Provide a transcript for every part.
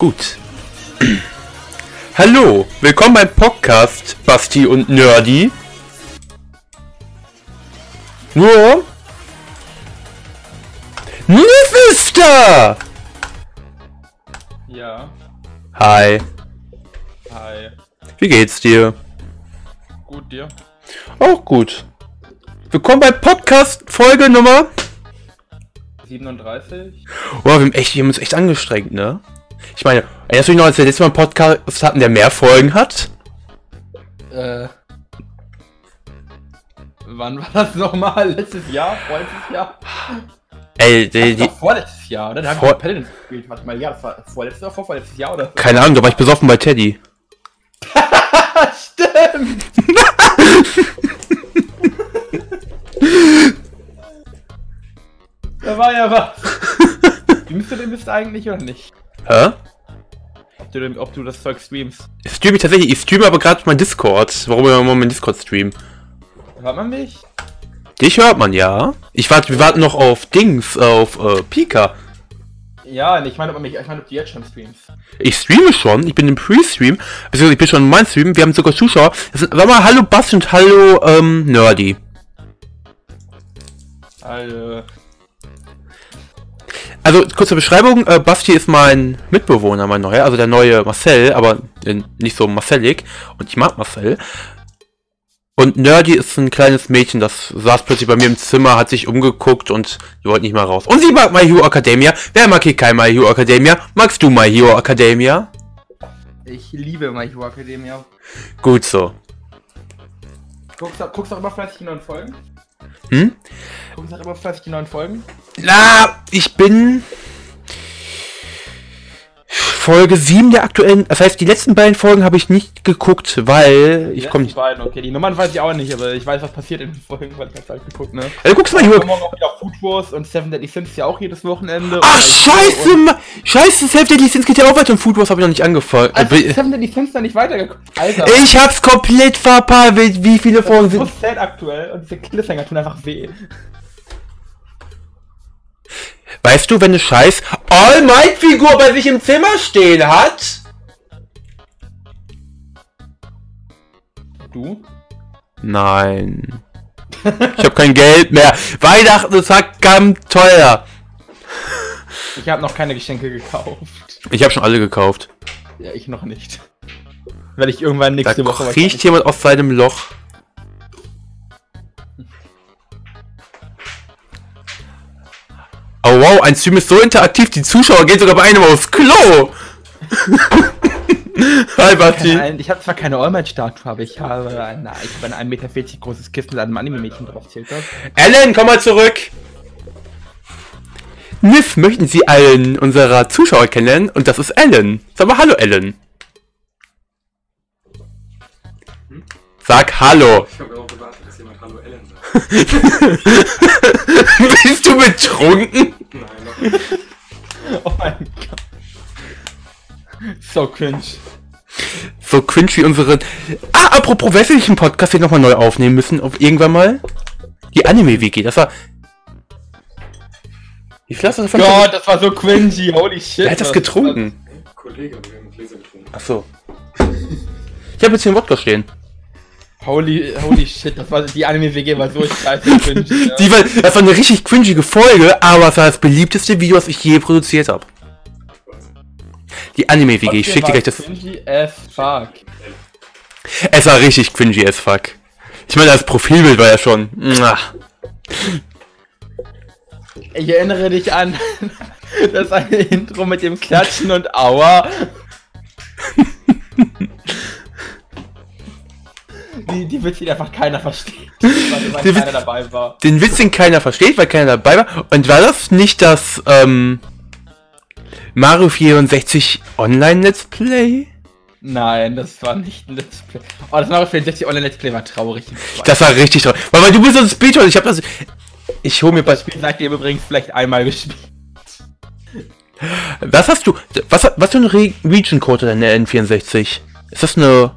Gut. Hallo, willkommen beim Podcast Basti und Nerdy. Nur Nifister! Ja, Hi, hi. wie geht's dir? Gut dir? Auch gut. Willkommen beim Podcast Folge Nummer. 37? Boah, wir haben, echt, wir haben uns echt angestrengt, ne? Ich meine, erinnerst du dich noch, als wir letztes Mal einen Podcast hatten, der mehr Folgen hat? Äh. Wann war das nochmal? Letztes Jahr? Vorletztes Jahr? Ey, die, die, vorletztes Jahr, oder? Da haben Vor- wir Paladin gespielt. Warte mal, ja, das war vorletztes oder vorvorletztes Jahr oder keine Ahnung, da war ich besoffen bei Teddy. Stimmt! da war ja was. Streamst du den bist eigentlich oder nicht? Hä? Ob du, das Zeug streamst? Stream ich tatsächlich, ich streame aber gerade mein Discord. Warum wir immer mein Discord streamen? Hört man mich? Dich hört man ja. Ich warte, wir warten noch auf Dings, auf äh, Pika. Ja, ich meine, ob, man mich- ich meine, ob du jetzt schon streamst. Ich streame schon, ich bin im Pre-Stream, beziehungsweise ich bin schon in meinem Stream, wir haben sogar Zuschauer. Das sind, sag mal, hallo Basti und hallo ähm, Nerdy. Also, Also kurze Beschreibung, äh, Basti ist mein Mitbewohner, mein neuer, also der neue Marcel, aber äh, nicht so Marcellig und ich mag Marcel. Und Nerdy ist ein kleines Mädchen, das saß plötzlich bei mir im Zimmer, hat sich umgeguckt und die wollte nicht mehr raus. Und sie mag My Hero Academia. Wer mag hier kein My Hero Academia? Magst du My Hero Academia? ich liebe My Hero Academia. Gut so. Guckst du, guckst du auch immer fleißig die neuen Folgen? Hm? Guckst du auch immer fleißig die neuen Folgen? Na, ich bin Folge 7 der aktuellen, das heißt, die letzten beiden Folgen habe ich nicht geguckt, weil ich komme nicht. beiden, okay. Die Nummern weiß ich auch nicht, aber ich weiß, was passiert in den Folgen, weil ich hab's halt geguckt, ne? Also, guckst mal Ich hier. morgen auch wieder Food Wars und Seven Deadly Sins ja auch jedes Wochenende. Ach, Und- scheiße! Ma scheiße, Self Deadly Sins geht ja auch weiter und Food Wars habe ich noch nicht angefangen. Also, Äh, Seven Deadly Sins da nicht weitergeguckt. Alter, ich hab's komplett verpasst, wie viele Folgen das ist so sind. sad aktuell und diese Cliffhanger tun einfach weh. Weißt du, wenn eine scheiß All Might Figur bei sich im Zimmer stehen hat? Du? Nein. Ich habe kein Geld mehr. Weihnachten ist verdammt teuer. Ich habe noch keine Geschenke gekauft. Ich habe schon alle gekauft. Ja, ich noch nicht. Werde ich irgendwann Da nächste Woche kriecht jemand aus seinem Loch. Wow, ein Stream ist so interaktiv, die Zuschauer gehen sogar bei einem aufs Klo. Hi Basti. Ich habe zwar keine All-Might-Statue, aber ich habe ein, ich habe ein 1,40 Meter großes Kissen mit einem Anime-Mädchen drauf. Ellen, komm mal zurück. Niff, möchten Sie einen unserer Zuschauer kennen? Und das ist Ellen. Sag mal Hallo, Ellen. Sag Hallo. Ich habe auch gewartet, dass jemand Hallo Ellen sagt. Bist du betrunken? Nein, noch nicht. Oh mein Gott. So cringe. So cringe wie unsere... Ah, apropos, weißt du, welchen Podcast wir nochmal neu aufnehmen müssen? Auf irgendwann mal? Die Anime-WG, das war... Wie viel hast du davon? Gott, das war so cringy, holy shit. Wer hat das getrunken? Kollege, wir haben Gläser getrunken. Ach so. Ich habe jetzt hier einen Wodka stehen. Holy, holy shit, das war, die Anime-WG war so scheiße cringy. ja. Die war, das war eine richtig cringige Folge, aber es war das beliebteste Video, was ich je produziert habe. Die Anime-WG, ich schick dir gleich das... Cringy as fuck. Es war richtig cringy as fuck. Ich meine, das Profilbild war ja schon... Ich erinnere dich an das eine Intro mit dem Klatschen und Aua. Die, die Witze, die einfach keiner versteht. Weil, weil Die Witz- keiner dabei war. Den Witz, den keiner versteht, weil keiner dabei war. Und war das nicht das, ähm... Mario 64 Online-Let's Play? Nein, das war nicht ein Let's Play. Oh, das Mario 64 Online Let's Play war traurig. Das war richtig toll. Weil, weil du bist so ein Speedrun, ich hab das... Ich hol mir bei... das Spiel seitdem übrigens vielleicht einmal gespielt. Was hast du... Was, was für ein Re Region-Code in der N64? Ist das eine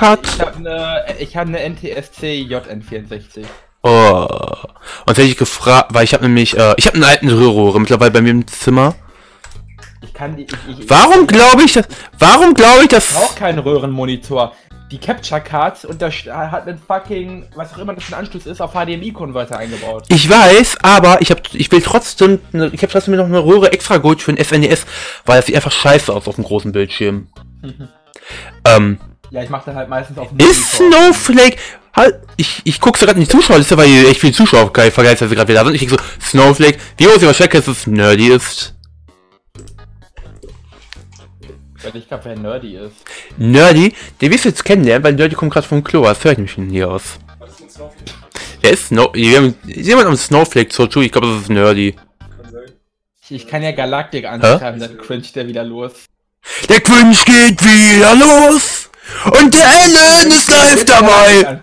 US-Card? Ich habe eine, ich hab eine NTSC JN64. Oh. Und jetzt hätte ich gefragt, weil ich habe nämlich, äh, ich habe einen alten Röhre mittlerweile bei mir im Zimmer. Ich kann die. Ich, ich, Warum glaube ich das? Warum glaube ich Ich das? brauche keinen Röhrenmonitor. Die Capture Cards und das hat einen fucking, was auch immer das für ein Anschluss ist, auf HDMI-Konverter eingebaut. Ich weiß, aber ich habe, ich will trotzdem, ne, ich habe trotzdem noch eine Röhre extra geholt für ein SNES, weil das sieht einfach scheiße aus auf dem großen Bildschirm. ähm, Ja, ich mache dann halt meistens auf ist Snowflake, halt, ich, ich guck's gerade in die Zuschauer, das ist ja, weil hier echt viele Zuschauer geil vergleichsweise gerade wieder da sind. Ich denk so, Snowflake, wie groß die Wahrscheinlichkeit, dass es nerdy ist? Weil ich glaube, wer nerdy ist. Nerdy, den wirst du jetzt kennenlernen, weil Nerdy kommt gerade vom Klo, das höre ich nämlich von hier aus. Was ist mit Snowflake? Der ist Snow, jemand am Snowflake so zu, ich glaube, das ist Nerdy. Ich, kann ja Galactic anschreiben, dann cringe der wieder los. Der Quinch geht wieder los und der Ellen ist live dabei.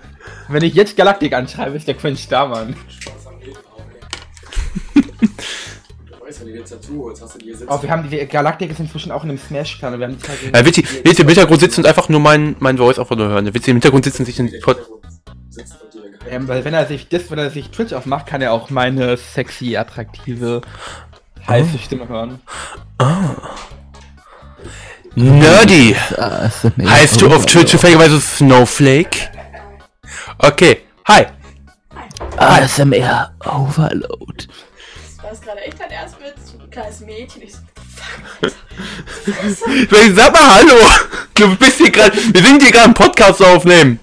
Wenn ich jetzt Galactic anschreibe, ist der cringe da, Mann. Spaß am ey. du weißt, wenn du jetzt dazu holst, hast du die hier sitzen. Oh, wir haben die Galactic ist inzwischen auch in einem Smash-Kanal. Wir haben die gegen- Ja, wird wird im Hintergrund sitzen und einfach nur mein, mein Voice nur hören. Wird sie im Hintergrund sitzen und sich den Der Pod Hintergrund sitzt und dir geheim. Ähm, weil wenn er sich das, wenn er sich Twitch aufmacht, kann er auch meine sexy, attraktive, heiße Stimme hören. Nerdy. Heißt du auf Twitch zufälligerweise Snowflake? Okay, hi. ASMR Overload. War das gerade echt dein Erstwitz? Du kleines Mädchen. Ich so, Sag mal Hallo. Du bist hier gerade, wir sind hier gerade einen Podcast aufnehmen.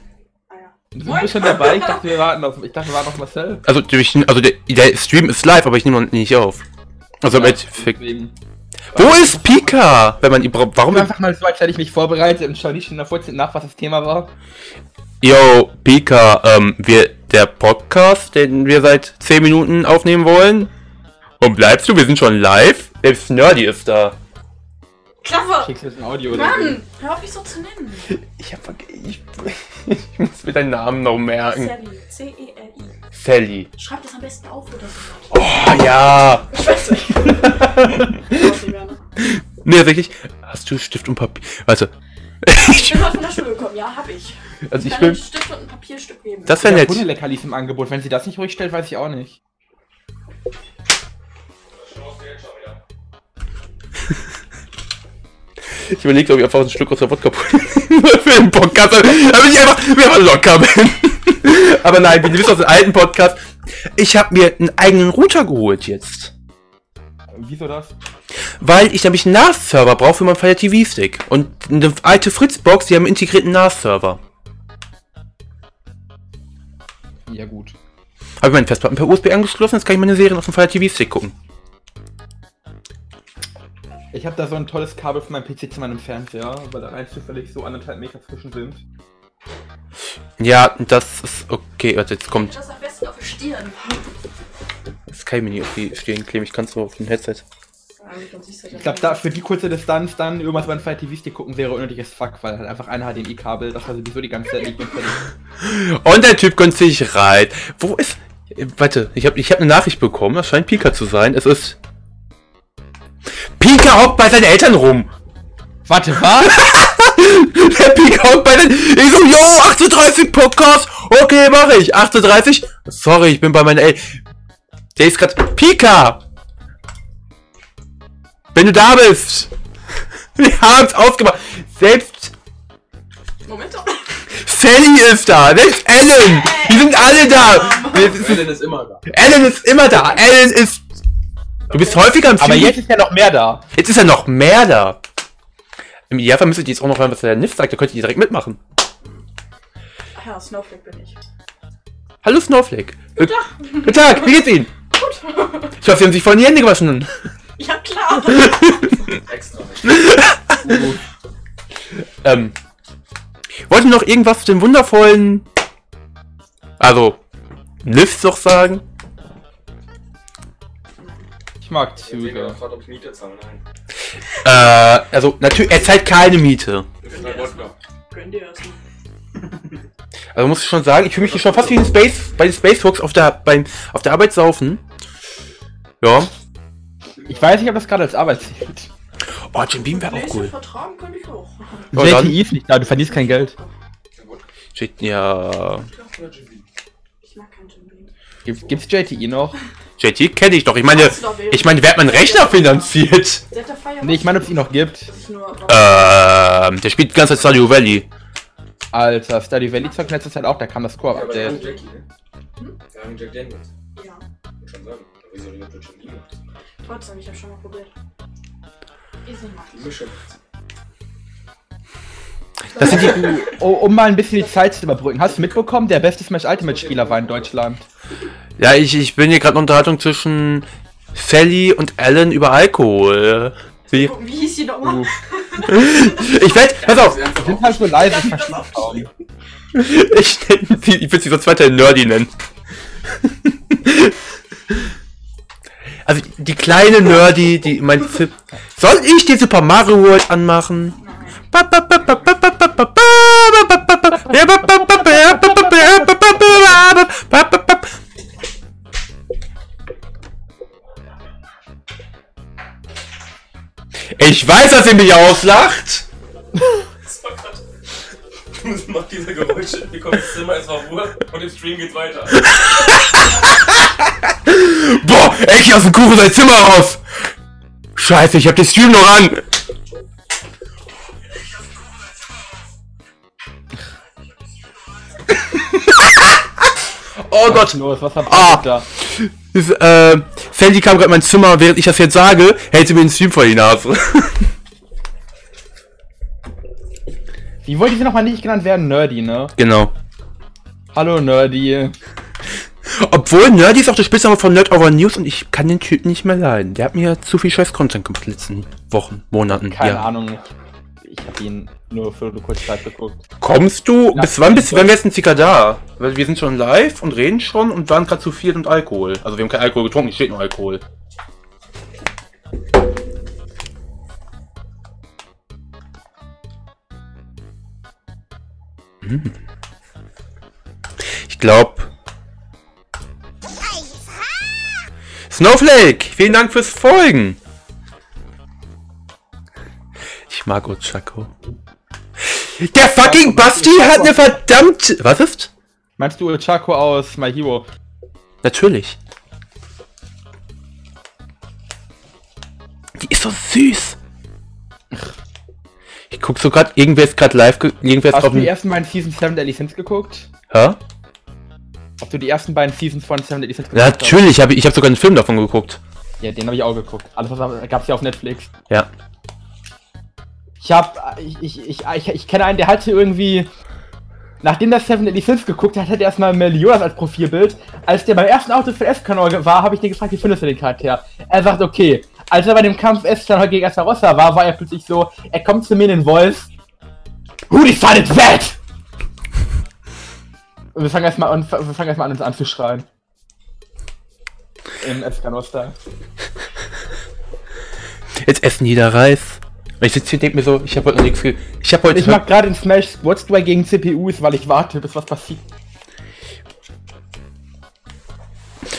ah ja. Du bist schon dabei? Ich dachte, wir warten auf, ich dachte, wir warten auf Marcel. Also, ich, also der, der Stream ist live, aber ich nehme noch nicht auf. Also im Endeffekt. Wo ist Pika? Wenn man ihn bra- warum? Einfach mal so, als hätte ich mich vorbereitet und schau nicht schon davor nach, was das Thema war. Yo, Pika, ähm, wir, der Podcast, den wir seit 10 Minuten aufnehmen wollen. Und bleibst du? Wir sind schon live. Selbst Nerdy ist da. Klappe! Schickst du ein Audio oder so? Mann! Hör auf mich so zu nennen. Ich hab vergessen. Ich, ich muss mir deinen Namen noch merken. Sally. C-E-L-I. Sally. Schreib das am besten auf, oder so. Oh ja. Ich weiß nicht. Ich ne? Nee, tatsächlich. Hast du Stift und Papier? Warte. Ich bin heute von der Schule gekommen, ja, hab ich. Also ich kann einen bin. Stift und ein Papierstück geben. Das Ja, wäre nett. Hundeleckerlis im Angebot. Wenn sie das nicht ruhig stellt, weiß ich auch nicht. Ich überlege, ob ich einfach einen Schluck aus der Wodka für den Podcast, damit ich einfach, mir einfach locker bin. Aber nein, wie ihr wisst aus dem alten Podcast, ich habe mir einen eigenen Router geholt jetzt. Wieso das? Weil ich nämlich einen NAS-Server brauche für meinen Fire TV-Stick. Und eine alte Fritzbox, die haben einen integrierten NAS-Server. Ja, gut. Habe ich meine Festplatten per USB angeschlossen, jetzt kann ich meine Serien auf dem Fire TV-Stick gucken. Ich habe da so ein tolles Kabel von meinem PC zu meinem Fernseher, weil da rein zufällig so anderthalb Meter zwischen sind. Ja, das ist okay. Warte, jetzt kommt. Das am besten auf die Stirn. Das kann ich mir nicht auf die Stirn kleben, ich kann es nur auf dem Headset. Ich glaube, da für die kurze Distanz dann irgendwas beim Fire TV-Stick gucken wäre unnötiges Fuck, weil halt einfach ein HDMI-Kabel, das war sowieso die ganze Zeit nicht notwendig. Und der Typ gönnt sich rein. Wo ist. Warte, ich habe ich hab eine Nachricht bekommen, das scheint Pika zu sein. Es ist. Pika hockt bei seinen Eltern rum. Warte, was? Der Pika hockt bei den. Ich so, yo, 38 Podcast. Okay, mache ich. 38. Sorry, ich bin bei meinen Eltern. Der ist gerade. Pika! Wenn du da bist! Wir haben's ausgemacht. Selbst Moment doch. Sally ist da. Selbst Ellen. Die sind alle da. Ellen ist immer da. Ellen ist immer da. Ellen ist. Du bist häufiger im Aber Stream. jetzt ist ja noch mehr da. Jetzt ist ja noch mehr da. Im Idealfall müsstet ihr jetzt auch noch hören, was der Nif sagt. Da könnt ihr direkt mitmachen. Ach ja, Snowflake bin ich. Hallo Snowflake. Guten Tag. Guten Tag. Wie geht's Ihnen? Gut. Ich hoffe, Sie haben sich vorhin die Hände gewaschen. Ja, klar. Extra nicht. Ähm. Wollte noch irgendwas zu dem wundervollen. Also. Nif doch sagen? Ich mag Züge. gefragt, ob ich Miete zahle. Nein. Äh, also natürlich, er zahlt keine Miete. Wodka. Gönn dir erstmal. Also muss ich schon sagen, ich fühle mich hier schon fast wie ein Space, bei den Space Fox auf der, beim, auf der Arbeit saufen. Ja. Ich weiß nicht, ob das gerade als Arbeit zählt. Oh, Jim Beam wäre auch cool. Vertragen könnte ich auch. Ja, dann- JTI ist nicht da, du verdienst kein Geld. Kein Wodka. Steht, ja. Ich mag keinen Jim Beam. Gibt, gibt's JTI noch? JT kenne ich doch. Ich meine, ich meine, wer hat meinen Rechner finanziert? Nee, ich meine, ob es ihn noch gibt. Ähm, der spielt die ganze Zeit Stardew Valley. Alter, Stardew Valley zockt in letzter Zeit auch, da kam das ne? Daniels. Ja, trotzdem, ich hab schon mal probiert. Ist nicht mal. Das sind die, Oh, um mal ein bisschen die Zeit zu überbrücken. Hast du mitbekommen, der beste Smash Ultimate Spieler war in Deutschland? ja, ich, ich bin hier gerade in Unterhaltung zwischen Sally und Alan über Alkohol. Wie, Wie hieß die nochmal? Uh, ich werd, pass auf, die sind halt so leise, ich ich, ich will sie so zweiter Nerdy nennen. Also die kleine Nerdy, die mein Zip. Soll ich die Super Mario World anmachen? Ich weiß, dass ihr mich auslacht. Das war grad. Macht diese Geräusche, wir kommen ins Zimmer, es war Ruhe und im Stream geht's weiter. Boah, ich aus dem Kuchen sein Zimmer raus. Scheiße, ich hab den Stream noch an. Oh Gott. Los, was habt ihr Ah. da? Das, äh, Sandy kam gerade in mein Zimmer, während ich das jetzt sage, hält sie mir den Stream vor die Nase. Wie wollte sie nochmal nicht genannt werden? Nerdy, ne? genau. Hallo Nerdy. Obwohl Nerdy ist auch der Spitzname von Nerd Over News und ich kann den Typen nicht mehr leiden. Der hat mir zu viel scheiß Content gemacht in den letzten Wochen, Monaten. Keine ja. Ahnung. Ich hab ihn nur für eine kurze Zeit geguckt. Kommst du? Ja, bis wann bist ich wann wärst du circa da? Weil wir sind schon live und reden schon und waren gerade zu viel und Alkohol. Also wir haben kein Alkohol getrunken, hier steht nur Alkohol. Hm. Ich glaube. Snowflake, vielen Dank fürs Folgen. Ich mag Ochako. Der fucking Basti hat eine verdammt. Was ist? Meinst du Chaco aus My Hero? Natürlich. Die ist so süß. Ich guck so grad, irgendwer ist gerade live, ge- irgendwer ist Hast auf du die ersten beiden Seasons 7 Deadly Sins geguckt? Hä? Ob du die ersten beiden Seasons von 7 Deadly Sins geguckt hast? Natürlich, hab ich, ich habe sogar einen Film davon geguckt. Ja, den habe ich auch geguckt. Alles was gab's ja auf Netflix. Ja. Ich hab, ich, ich, ich, ich, ich kenne einen, der hatte irgendwie, nachdem der Seven Deadly Sins geguckt hat, hat er erstmal Meliodas als Profilbild. Als der beim ersten Outfit für S-Kanal war, habe ich den gefragt, wie findest du den Charakter? Er sagt, okay. Als er bei dem Kampf S-Kanal gegen Astarossa war, war er plötzlich so, er kommt zu mir in den Wolf. Who decided that? Und wir fangen erstmal an, wir fangen erstmal an, uns anzuschreien. In S-Kanal-Style. Jetzt essen jeder Reis. Und ich sitze hier und denk mir so, ich habe heute noch nichts ge Ich habe heute. Ich mag gerade in Smash Squad 2 gegen CPUs, weil ich warte, bis was passiert.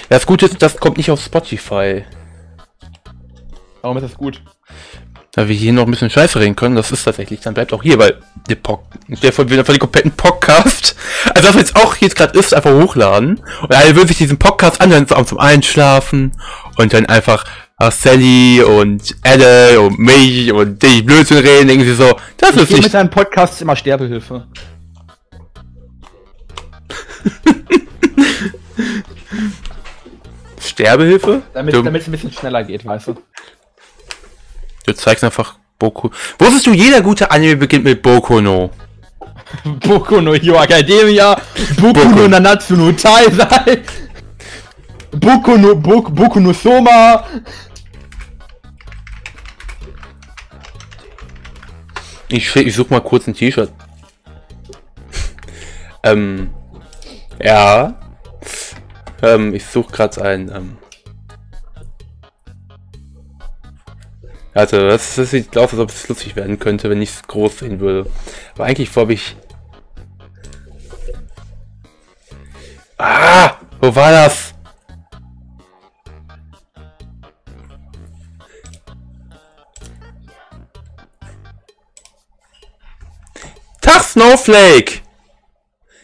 das Gute ist, das kommt nicht auf Spotify. Warum ist das gut? Da wir hier noch ein bisschen Scheiße reden können, das ist tatsächlich, dann bleibt auch hier, weil der Pod, der von wieder von den kompletten Podcast, also was jetzt auch jetzt gerade ist, einfach hochladen und alle würden sich diesen Podcast anhören zum Einschlafen und dann einfach ah, Sally und Adele und mich und die Blödsinn reden, denken sie so, das Ich ist gehe mit nicht, deinem Podcast immer Sterbehilfe. Sterbehilfe? Damit es ein bisschen schneller geht, weißt du? du zeigst einfach Boku. Wusstest du, jeder gute Anime beginnt mit Boku no? Boku no Hero Academia, Boku, Boku. no Nanatsu no Taizai, Boku no, Boku, Boku no Soma. Ich, ich such mal kurz ein T-Shirt. ähm, ja. Ähm, ich suche gerade ein. Ähm, also, das, das sieht aus, als ob es lustig werden könnte, wenn ich es groß sehen würde. Aber eigentlich glaube ich. Ah! Wo war das? Snowflake!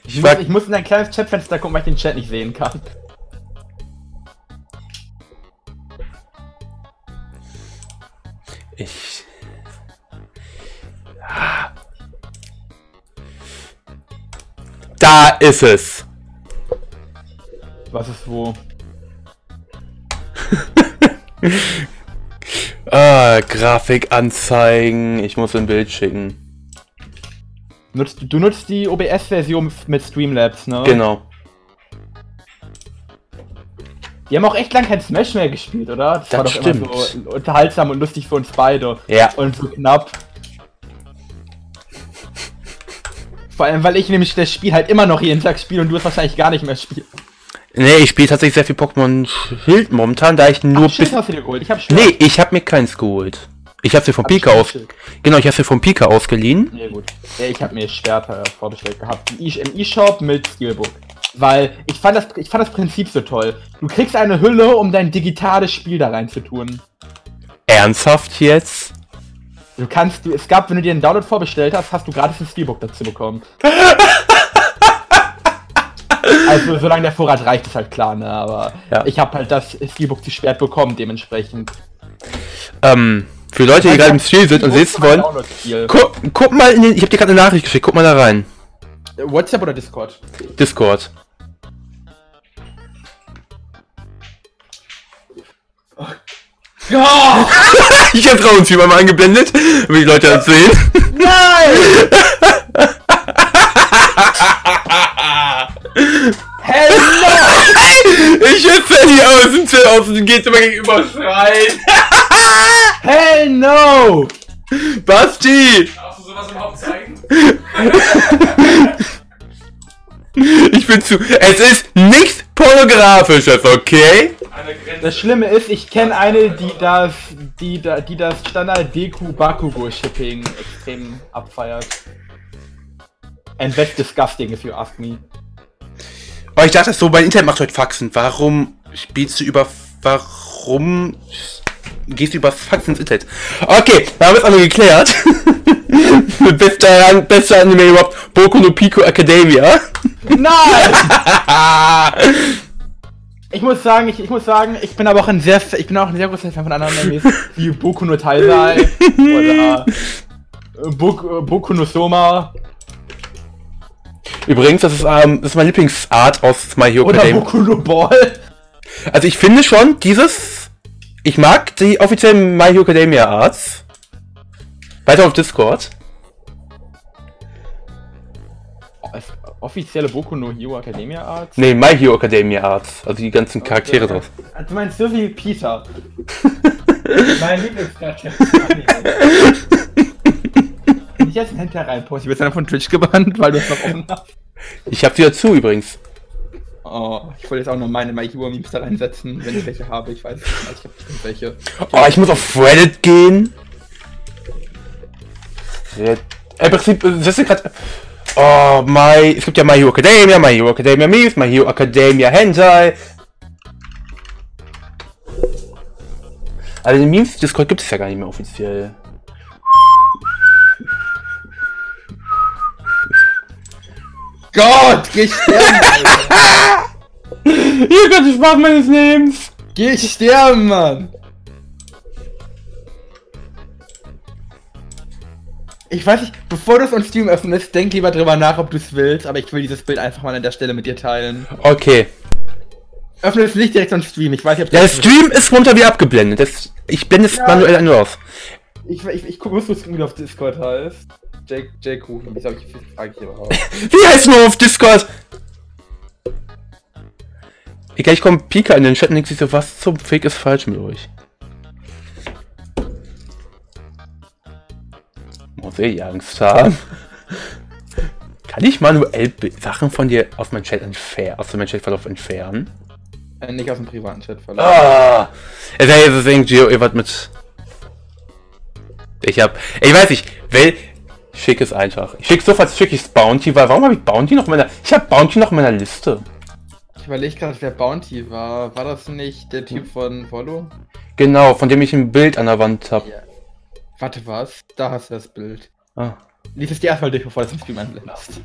Ich, ich, muss, ich muss in ein kleines Chatfenster gucken, weil ich den Chat nicht sehen kann. Ich. Da ist es! Was ist wo? ah, Grafik. Ich muss ein Bild schicken. Nutzt, du nutzt die OBS-Version mit Streamlabs, ne? Genau. Die haben auch echt lang kein Smash mehr gespielt, oder? Das war doch immer stimmt. so unterhaltsam und lustig für uns beide. Ja. Und so knapp. Vor allem, weil ich nämlich das Spiel halt immer noch jeden Tag spiele und du es wahrscheinlich gar nicht mehr spielst. Nee, ich spiele tatsächlich sehr viel Pokémon Schild momentan, da ich nur Ach, Schild bis. hast du dir geholt. Ich hab Schwert. Nee, ich habe mir keins geholt. Ich habe sie vom Hab Pika aus. Genau, ich habe sie vom Pika ausgeliehen. Nee, gut. Ich habe mir Schwerter vorbestellt gehabt. Im Im E-Shop mit Steelbook. Weil ich fand, das, ich fand das Prinzip so toll. Du kriegst eine Hülle, um dein digitales Spiel da rein zu tun. Ernsthaft jetzt? Du kannst, du, es gab, wenn du dir einen Download vorbestellt hast, hast du gratis ein Steelbook dazu bekommen. also, solange der Vorrat reicht, ist halt klar, ne? Aber Ja. ich habe halt das Steelbook zu Schwert bekommen, dementsprechend. Ähm, für Leute, die gerade im Spiel sind und sitzen wollen, guck, guck mal in den. Ich habe dir gerade eine Nachricht geschickt, guck mal da rein. WhatsApp oder Discord? Discord. Ja! Ich habe Frauentyp einmal eingeblendet, damit die Leute das sehen. Nein! Hell no! Ich hätte die aus dem Zelt aus und geht immer gegenüber schreien. Hell no! Basti! Darfst du sowas überhaupt zeigen? Ich bin zu. Es ist nichts pornografisches, okay? Das Schlimme ist, ich kenne eine, die das, die, da- die das Standard Deku Bakugo Shipping extrem abfeiert. And that's disgusting if you ask me. Aber ich dachte so, mein Internet macht heute Faxen. Warum spielst du über. Warum gehst du über Faxen ins Internet? Okay, da haben wir es alle geklärt. bester, bester Anime überhaupt. Boku no Pico Academia. Nein! Ich muss sagen, ich, ich muss sagen, ich bin aber auch ein sehr, ich bin auch ein sehr großer Fan von anderen Animes, wie Boku no Taisai oder äh, Boku, äh, Boku no Soma Übrigens, das ist, ähm, das ist meine Lieblingsart aus My Hero oder Academia. Boku no Ball. Also ich finde schon, dieses. Ich mag die offiziellen My Hero Academia Arts. Weiter auf Discord. Als Offizielle Boku no Hero Academia Arts. Nee, My Hero Academia Arts. Also die ganzen Charaktere drauf. Du meinst so wie Peter. mein Lieblingscharakter. Wenn ich jetzt ein Hinter reinposte, wird dann von Twitch gebannt, weil du es noch offen hast. Ich hab sie dazu übrigens. Oh, ich wollte jetzt auch noch meine My Hero Memes da reinsetzen, wenn ich welche habe. Ich weiß nicht, ich habe bestimmt welche. Oh, ich muss auf Reddit gehen. Reddit. Äh, Im Prinzip, äh, das ist gerade. Oh, my. Es gibt ja My Hero Academia, My Hero Academia Memes, My Hero Academia Hentai. Also den Memes Discord gibt es ja gar nicht mehr offiziell. Gott, geh sterben, Alter. Hier kommt die Spaß meines Lebens. Geh sterben, Mann. Ich weiß nicht, bevor du es on Stream öffnest, denk lieber drüber nach, ob du es willst, aber ich will dieses Bild einfach mal an der Stelle mit dir teilen. Okay. Öffne es nicht direkt on Stream, ich weiß nicht, ob Der Stream ist runter wieder abgeblendet. Das, ich blende es Ja. manuell ein aus. Ich, ich, ich guck, was du auf Discord heißt. Jake, Jake Kuchen, wieso ich Frage hier überhaupt? Wie heißt du auf Discord? Egal, ich komme Pika in den Chat und sich so, was zum Fick ist falsch mit euch? Muss ich Angst haben? Kann ich manuell Sachen von dir aus meinem Chat entfernen, aus dem Chatverlauf entfernen? Äh, nicht aus dem privaten Chat verlassen. Ah! Es wäre jetzt deswegen Geo irgendwas mit. Ich hab. Ich weiß nicht, wel. Ich schick es einfach. Ich schick sofort schick ich's Bounty, weil warum habe ich Bounty noch in meiner. Ich habe Bounty noch in meiner Liste. Ich überlege gerade, wer Bounty war. War das nicht der Typ von Follow? Genau, von dem ich ein Bild an der Wand habe. Ja. Warte, was? Da hast du das Bild. Ah. Lies es dir erstmal durch, bevor du es im Stream einblendest.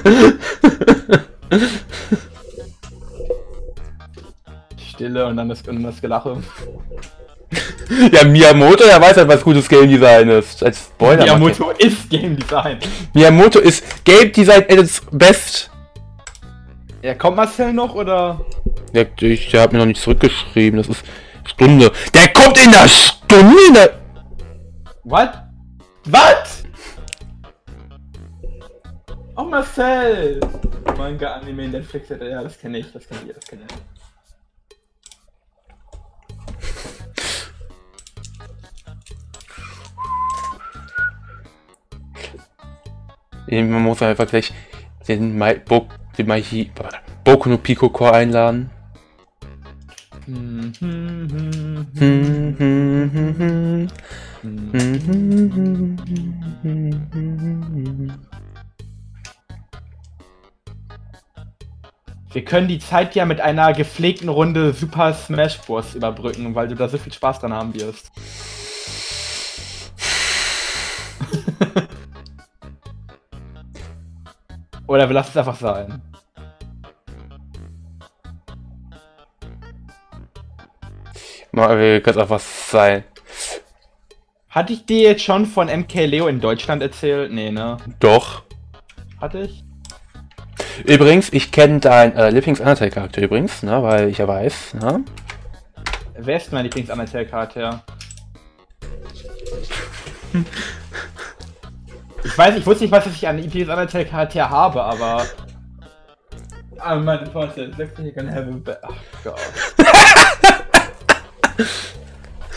Stille. Und dann das, und das Gelache. Ja, Miyamoto, der weiß halt, was gutes Game Design ist. Als Spoiler. Miyamoto ist Game Design. Miyamoto ist Game Design at its best. Ja, kommt Marcel noch oder? Der, ich, der hat mir noch nicht zurückgeschrieben. Das ist Stunde. Der kommt in der Stunde. What? Was? Oh Marcel! Manga, Anime, Netflix, ja, das kenne ich, das kenne ich, das kenne ich. Man muss einfach gleich den Mai, Bo, den Mai, Boku no Pico Core einladen. Wir können die Zeit ja mit einer gepflegten Runde Super Smash Bros. überbrücken, weil du da so viel Spaß dran haben wirst. Oder wir lassen es einfach sein. Mal, wir können auch was sein. Hatte ich dir jetzt schon von MK Leo in Deutschland erzählt? Nee, ne? Doch. Hatte ich? Übrigens, ich kenne deinen äh, Lieblings-Undertale-Charakter übrigens, ne, weil ich ja weiß, ne? Wer ist mein Lieblings-Undertale-Charakter? Ich weiß, ich wusste nicht, was ich an Lieblings-Undertale-Charakter habe, aber... Ah, meine Freunde, you can have a. Ach Gott.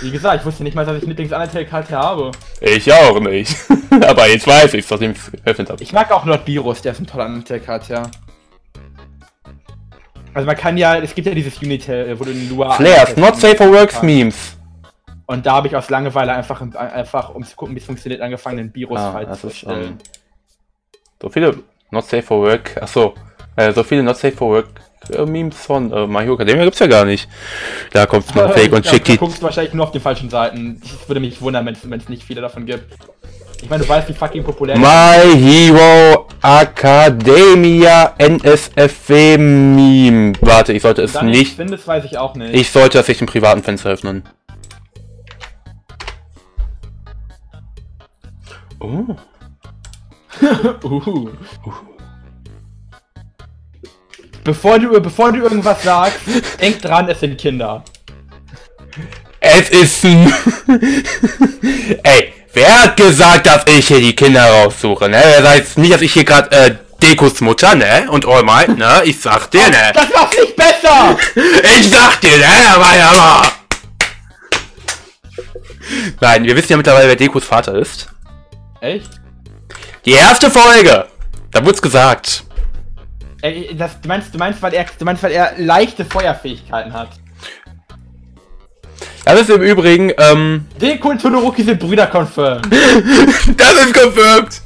Wie gesagt, ich wusste nicht mal, dass ich einen Lieblings-Undertale-Charakter habe. Ich auch nicht. Aber jetzt weiß ich nachdem ich es geöffnet habe. Ich mag auch Lord Virus, der ist ein toller Undertale-Charakter. Also man kann ja, es gibt ja dieses Unitel, wo du in Lua... Flares, not safe for works Memes. Und da habe ich aus Langeweile einfach, einfach um zu gucken, wie es funktioniert, angefangen, den virus Ah, zu ist, stellen. ähm, So viele not safe for work. Achso. Äh, so viele not safe for work äh, Memes von äh, My Hero Academia gibt's ja gar nicht. Da kommt mal Fake Ich und schickt Du guckst wahrscheinlich nur auf den falschen Seiten. Es würde mich wundern, wenn es nicht viele davon gibt. Ich meine, du weißt, wie fucking populär My Hero Academia NSFW Meme. Warte, ich sollte es Dann nicht. findest, weiß ich auch nicht. Ich sollte das nicht im privaten Fenster öffnen. Oh. Uhu. Bevor du, bevor du irgendwas sagst, denk dran, es sind Kinder. Es ist ein. Ey, wer hat gesagt, dass ich hier die Kinder raussuche, ne? Sagt jetzt nicht, dass ich hier gerade äh, Dekos Mutter, ne? Und All Might, ne? Ich sag dir, ne? Das macht nicht besser! Ich sag dir, ne? Aber ja, aber. Nein, wir wissen ja mittlerweile, wer Dekos Vater ist. Echt? Die erste Folge! Da wurd's gesagt. Ey, das, du, meinst, du, meinst, weil er, du meinst, weil er leichte Feuerfähigkeiten hat. Das ist im Übrigen, ähm. Deko und Todoroki sind Brüder confirmed. Das ist confirmed!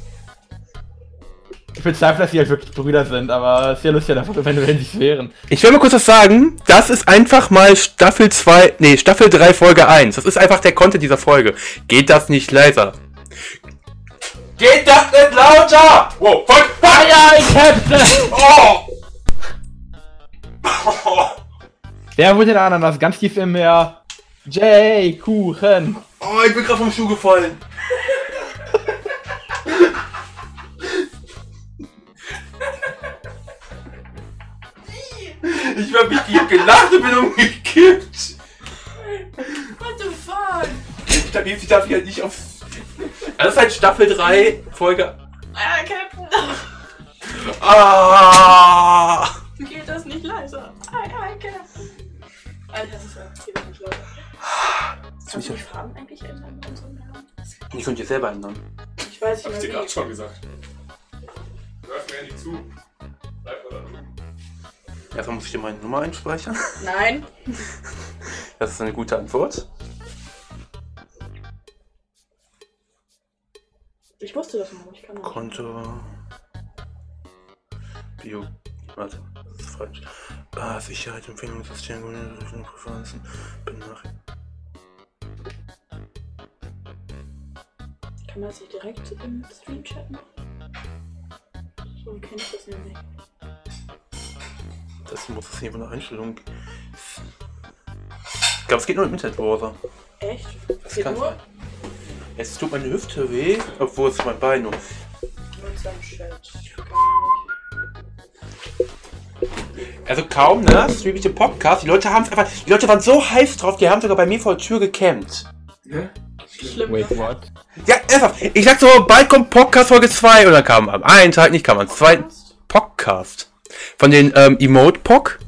Ich bezweifle, dass sie halt wirklich Brüder sind, aber es ist ja lustig, einfach, wenn, wenn sie es wären. Ich will mal kurz was sagen. Das ist einfach mal Staffel 2, nee, Staffel 3, Folge 1. Das ist einfach der Content dieser Folge. Geht das nicht leiser? Geht das nicht lauter? Wow, fuck, fuck! Fire Captain! Oh! Wer wurde der Ananas ganz tief im Meer? Jay Kuchen. Oh, ich bin gerade vom Schuh gefallen. Ich hab mich hier gelacht und bin umgekippt. What the fuck? Ich darf, ich darf hier nicht auf. Das ist halt Staffel 3, Folge. Ah, Captain. Ah! Geht das nicht leiser? Ei, ei, Captain. Alter, das ist ja geht nicht leiser. Kannst du die Farben eigentlich ändern in unserem Namen? Die könnt ihr selber ändern. Ich weiß Hab ich nicht dir gerade schon gesagt. Hörst mir ja nicht zu. Bleib mal da drüben. Erstmal muss ich dir meine Nummer einspeichern. Nein. Das ist eine gute Antwort. Ich wusste das noch, ich kann das. Konto. Bio. Warte, das ist falsch. Ah, Sicherheit, Empfehlungssystem, Präferenzen, Benachrichtigung. Kann man das nicht direkt dem Stream chatten? So kenne ich das nämlich. Das muss es hier von der Einstellung. glaube, es geht nur im Internetbrowser. Echt? Das Geht kann nur sein. Jetzt tut meine Hüfte weh, obwohl es mein Bein nur. Also kaum, ne? Stream ich den Podcast. Die Leute haben es einfach. Die Leute waren so heiß drauf, die haben sogar bei mir vor der Tür gecampt. Schlimm. Wait, what? Ja, ernsthaft. Ich sag so, bald kommt Podcast Folge 2 und dann kam am einen Tag nicht, kam am zweiten Podcast. Von den ähm, Emote Pock,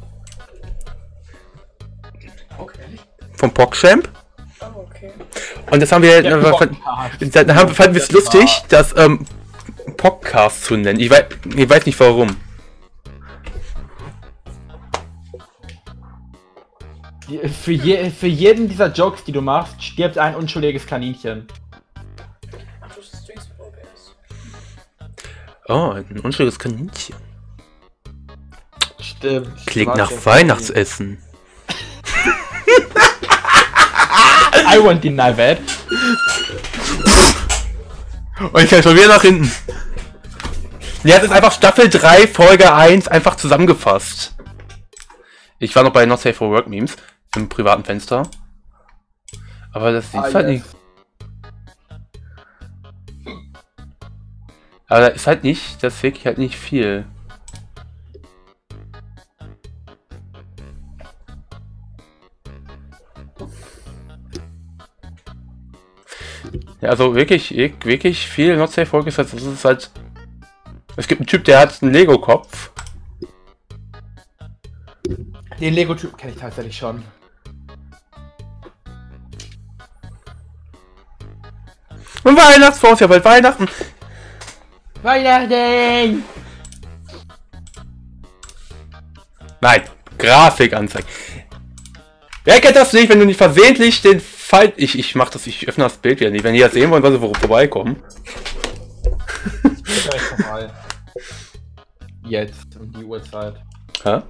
Okay. vom PogChamp. Und das haben wir, Podcast. dann haben, fanden wir es lustig, das ähm, Podcast zu nennen. Ich weiß, ich weiß nicht warum. Für, je, für jeden dieser Jokes, die du machst, stirbt ein unschuldiges Kaninchen. Oh, ein unschuldiges Kaninchen. Stimmt. Klingt nach Weihnachtsessen. I won't deny that. Und ich kann schon wieder nach hinten. Ja, das ist einfach Staffel 3, Folge 1, einfach zusammengefasst. Ich war noch bei Not Safe for Work Memes im privaten Fenster. Aber das ist Ah, halt yes. nicht. Aber da ist halt nicht, das ist wirklich halt nicht viel. Ja, also wirklich, wirk- wirklich viel Not Safe ist halt, das ist halt. Es gibt einen Typ, der hat einen Lego-Kopf. Den Lego-Typ kenne ich tatsächlich schon. Und Weihnachtsfonds, ja bald Weihnachten. Weihnachten! Nein, Grafik anzeigen. Wer kennt das nicht, wenn du nicht versehentlich den Fall. Ich, ich mach das, ich öffne das Bild wieder nicht. Wenn die das sehen wollen, sollen sie vor- vorbeikommen. Gleich vorbei. Jetzt, um die Uhrzeit. Hä?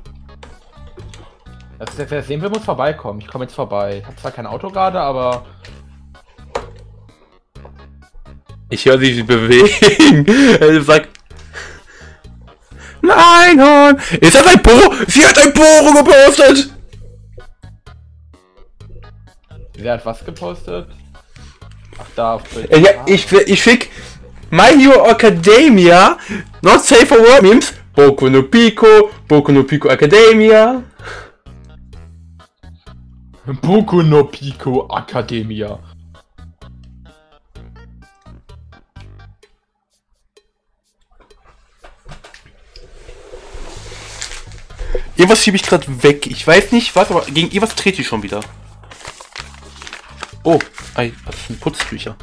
Das, wer sehen will, muss vorbeikommen. Ich komme jetzt vorbei. Ich habe zwar kein Auto gerade, aber Ich höre sie bewegen. Er sagt. Nein, Horn! Ist das ein Poro? Sie hat ein Poro gepostet! Wer hat was gepostet? Ach, da auf Bild. Äh, Ja, ich, ich schick My Hero Academia, Not Safe for Work Memes, Boku no Pico, Boku no Pico Academia. Boku no Pico Academia. Irgendwas schiebe ich gerade weg. Ich weiß nicht was, aber gegen irgendwas trete ich schon wieder. Oh, ei, was sind Putztücher?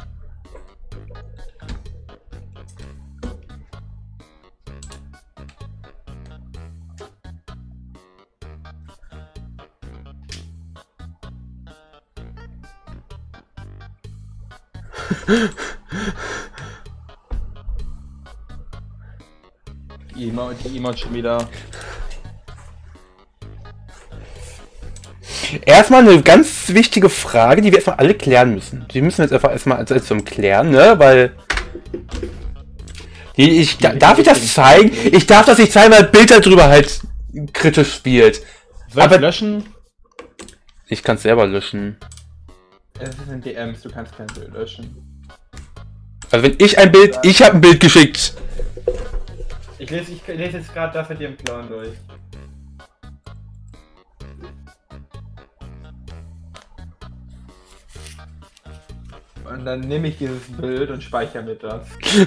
Emo- die Emote schon wieder. Erstmal eine ganz wichtige Frage, die wir erstmal alle klären müssen. Die müssen wir jetzt einfach erstmal als, als zum Klären, ne? Weil. Die, ich, da, darf ich das zeigen? Ich darf das nicht zeigen, weil Bild darüber halt kritisch spielt. Soll Aber- ich löschen? Ich kann es selber löschen. Es sind DMs, du kannst kein Bild löschen. Also wenn ich ein Bild, ich habe ein Bild geschickt. Ich lese, ich lese jetzt gerade mit dem Plan durch. Und dann nehme ich dieses Bild und speichere mir das.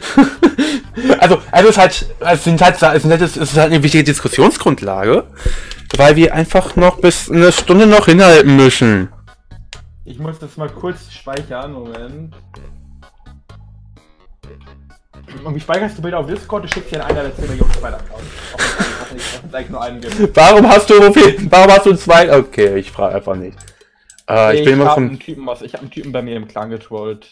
Also, also es ist halt, es sind halt, es sind halt, es ist halt eine wichtige Diskussionsgrundlage, weil wir einfach noch bis eine Stunde noch hinhalten müssen. Ich muss das mal kurz speichern, Moment. Und wie speicherst du Bilder auf Discord? Du schickst dir in einer der 10 Millionen Spider-Accounts. Warum hast du so viel, warum hast du zwei? Okay, ich frage einfach nicht. Äh, ich bin immer vom, einen Typen aus, ich habe einen Typen bei mir im Clan getrollt.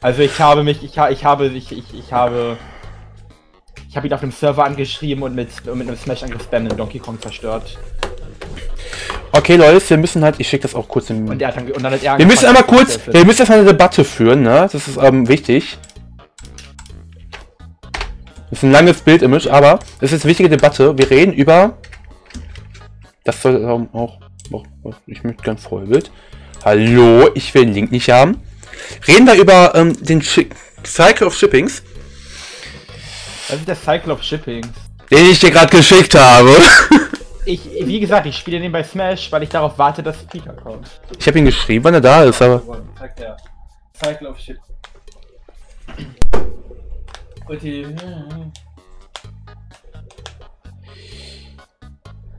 Also ich habe mich, ich, ha- ich habe, ich, ich, ich habe, ich habe ihn auf dem Server angeschrieben und mit, und mit einem Smash-Angriff Spam in Donkey Kong zerstört. okay, Leute, wir müssen halt, ich schicke das auch kurz im, Und er hat dann, und dann hat er wir müssen einmal kurz, wir müssen erstmal eine Debatte führen, ne? Das ist ähm, wichtig. Das ist ein langes Bildimage, aber es ist eine wichtige Debatte. Wir reden über Das soll auch. Ich möchte gern Vollbild. Hallo, ich will den Link nicht haben. Reden wir über ähm, den Schi Cycle of Shippings, Das ist der Cycle of Shipping. den ich dir gerade geschickt habe. Ich, wie gesagt, ich spiele den bei Smash, weil ich darauf warte, dass Speaker kommt. Ich habe ihn geschrieben, wann er da ist, aber. Er. Cycle of Shipping.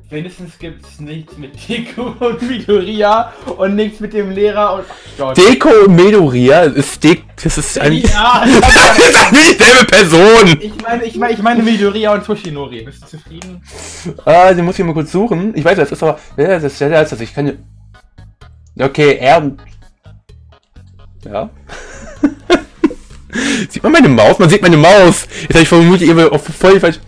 Wenigstens gibt's nichts mit Deko und Midoriya und nichts mit dem Lehrer und. Gott. Deko und Medoria ist De das ist ein. ja, Das ist nicht dieselbe Person! ich meine, ich meine, ich meine Midoriya und Toshinori. Bist du zufrieden? Ah, den muss ich mal kurz suchen. Ich weiß, das ist aber. Ja, das ist ja das. Ich kann ja. Okay, er. Ja. sieht man meine Maus? Man sieht meine Maus. Jetzt habe ich vermutlich immer auf voll falsch.